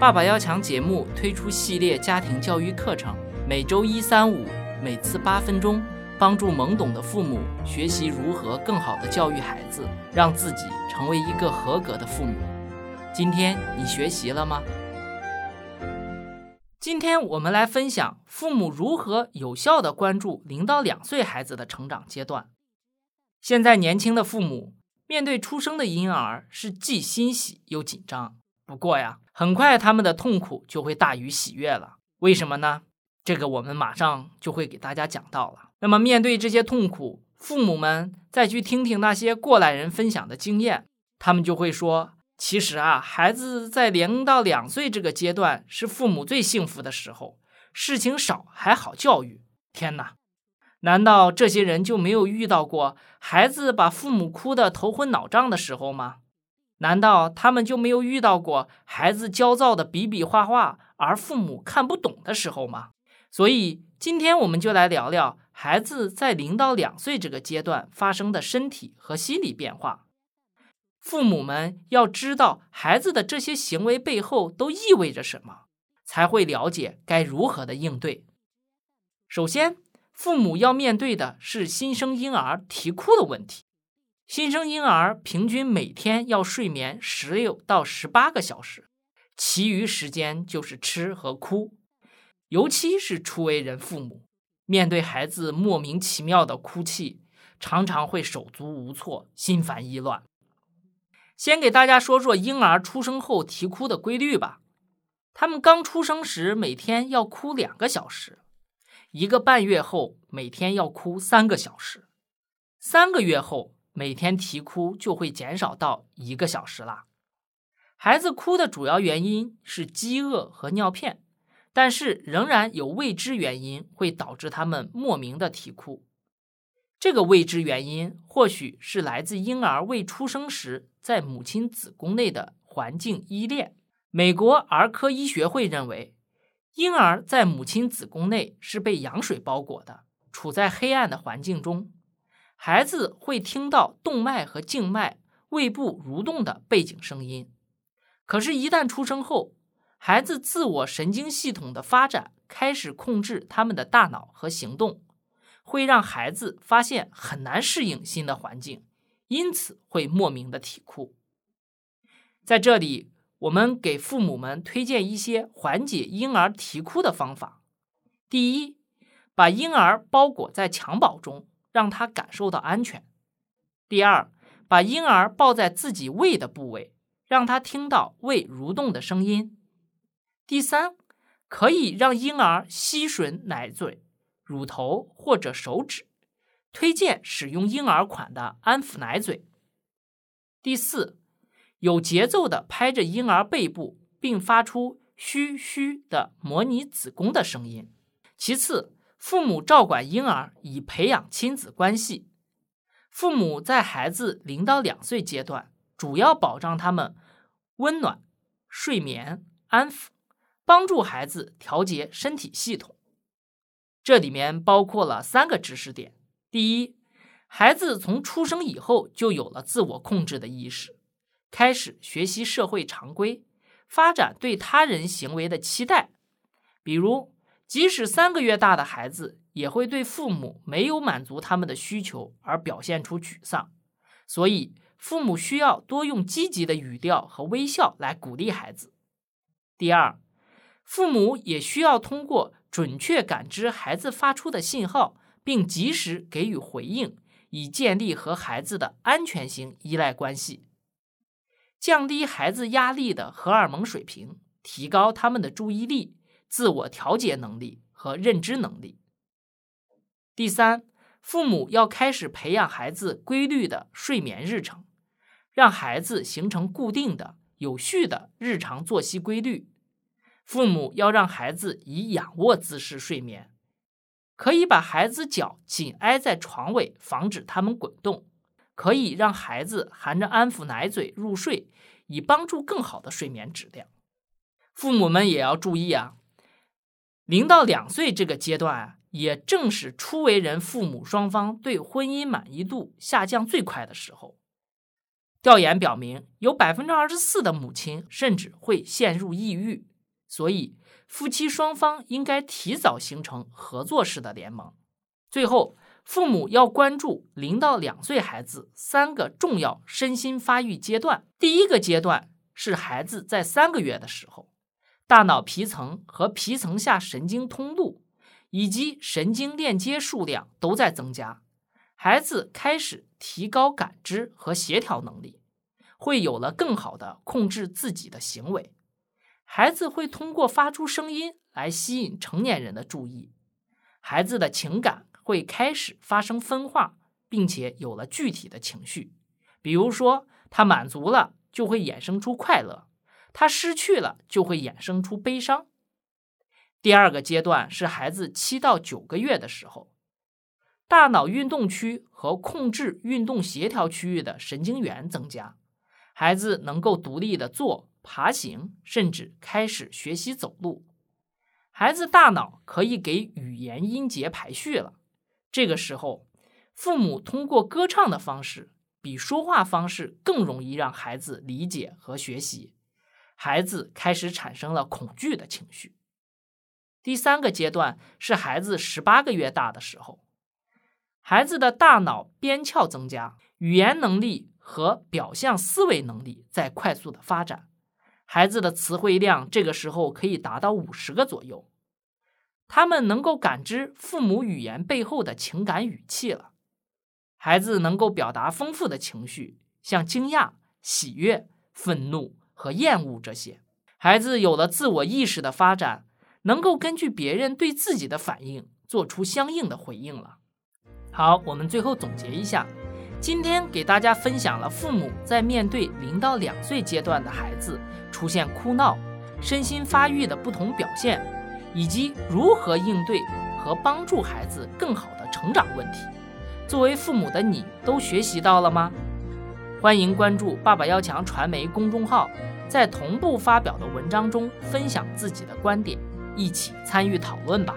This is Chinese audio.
爸爸要强节目推出系列家庭教育课程，每周一、三、五，每次八分钟，帮助懵懂的父母学习如何更好的教育孩子，让自己成为一个合格的父母。今天你学习了吗？今天我们来分享父母如何有效地关注零到两岁孩子的成长阶段。现在年轻的父母面对出生的婴儿是既欣喜又紧张，不过呀，很快他们的痛苦就会大于喜悦了。为什么呢？这个我们马上就会给大家讲到了。那么面对这些痛苦，父母们再去听听那些过来人分享的经验，他们就会说。其实啊，孩子在零到两岁这个阶段是父母最幸福的时候，事情少还好教育。天哪，难道这些人就没有遇到过孩子把父母哭得头昏脑胀的时候吗？难道他们就没有遇到过孩子焦躁的比比划划而父母看不懂的时候吗？所以今天我们就来聊聊孩子在零到两岁这个阶段发生的身体和心理变化。父母们要知道孩子的这些行为背后都意味着什么，才会了解该如何的应对。首先，父母要面对的是新生婴儿啼哭的问题。新生婴儿平均每天要睡眠十六到十八个小时，其余时间就是吃和哭。尤其是初为人父母，面对孩子莫名其妙的哭泣，常常会手足无措、心烦意乱。先给大家说说婴儿出生后啼哭的规律吧。他们刚出生时每天要哭两个小时，一个半月后每天要哭三个小时，三个月后每天啼哭就会减少到一个小时啦。孩子哭的主要原因是饥饿和尿片，但是仍然有未知原因会导致他们莫名的啼哭。这个未知原因或许是来自婴儿未出生时在母亲子宫内的环境依恋。美国儿科医学会认为，婴儿在母亲子宫内是被羊水包裹的，处在黑暗的环境中，孩子会听到动脉和静脉、胃部蠕动的背景声音。可是，一旦出生后，孩子自我神经系统的发展开始控制他们的大脑和行动。会让孩子发现很难适应新的环境，因此会莫名的啼哭。在这里，我们给父母们推荐一些缓解婴儿啼哭的方法。第一，把婴儿包裹在襁褓中，让他感受到安全。第二，把婴儿抱在自己胃的部位，让他听到胃蠕动的声音。第三，可以让婴儿吸吮奶嘴。乳头或者手指，推荐使用婴儿款的安抚奶嘴。第四，有节奏的拍着婴儿背部，并发出嘘嘘的模拟子宫的声音。其次，父母照管婴儿以培养亲子关系。父母在孩子零到两岁阶段，主要保障他们温暖、睡眠、安抚，帮助孩子调节身体系统。这里面包括了三个知识点：第一，孩子从出生以后就有了自我控制的意识，开始学习社会常规，发展对他人行为的期待。比如，即使三个月大的孩子，也会对父母没有满足他们的需求而表现出沮丧。所以，父母需要多用积极的语调和微笑来鼓励孩子。第二，父母也需要通过。准确感知孩子发出的信号，并及时给予回应，以建立和孩子的安全型依赖关系，降低孩子压力的荷尔蒙水平，提高他们的注意力、自我调节能力和认知能力。第三，父母要开始培养孩子规律的睡眠日程，让孩子形成固定的、有序的日常作息规律。父母要让孩子以仰卧姿势睡眠，可以把孩子脚紧挨在床尾，防止他们滚动；可以让孩子含着安抚奶嘴入睡，以帮助更好的睡眠质量。父母们也要注意啊，零到两岁这个阶段啊，也正是初为人父母双方对婚姻满意度下降最快的时候。调研表明，有百分之二十四的母亲甚至会陷入抑郁。所以夫妻双方应该提早形成合作式的联盟。最后，父母要关注零到两岁孩子三个重要身心发育阶段。第一个阶段是孩子在三个月的时候，大脑皮层和皮层下神经通路以及神经链接数量都在增加，孩子开始提高感知和协调能力，会有了更好的控制自己的行为。孩子会通过发出声音来吸引成年人的注意，孩子的情感会开始发生分化，并且有了具体的情绪。比如说，他满足了就会衍生出快乐，他失去了就会衍生出悲伤。第二个阶段是孩子七到九个月的时候，大脑运动区和控制运动协调区域的神经元增加，孩子能够独立的做。爬行，甚至开始学习走路，孩子大脑可以给语言音节排序了。这个时候，父母通过歌唱的方式，比说话方式更容易让孩子理解和学习。孩子开始产生了恐惧的情绪。第三个阶段是孩子十八个月大的时候，孩子的大脑边鞘增加，语言能力和表象思维能力在快速的发展。孩子的词汇量这个时候可以达到五十个左右，他们能够感知父母语言背后的情感语气了。孩子能够表达丰富的情绪，像惊讶、喜悦、愤怒和厌恶这些。孩子有了自我意识的发展，能够根据别人对自己的反应做出相应的回应了。好，我们最后总结一下。今天给大家分享了父母在面对零到两岁阶段的孩子出现哭闹、身心发育的不同表现，以及如何应对和帮助孩子更好的成长问题。作为父母的你都学习到了吗？欢迎关注“爸爸要强”传媒公众号，在同步发表的文章中分享自己的观点，一起参与讨论吧。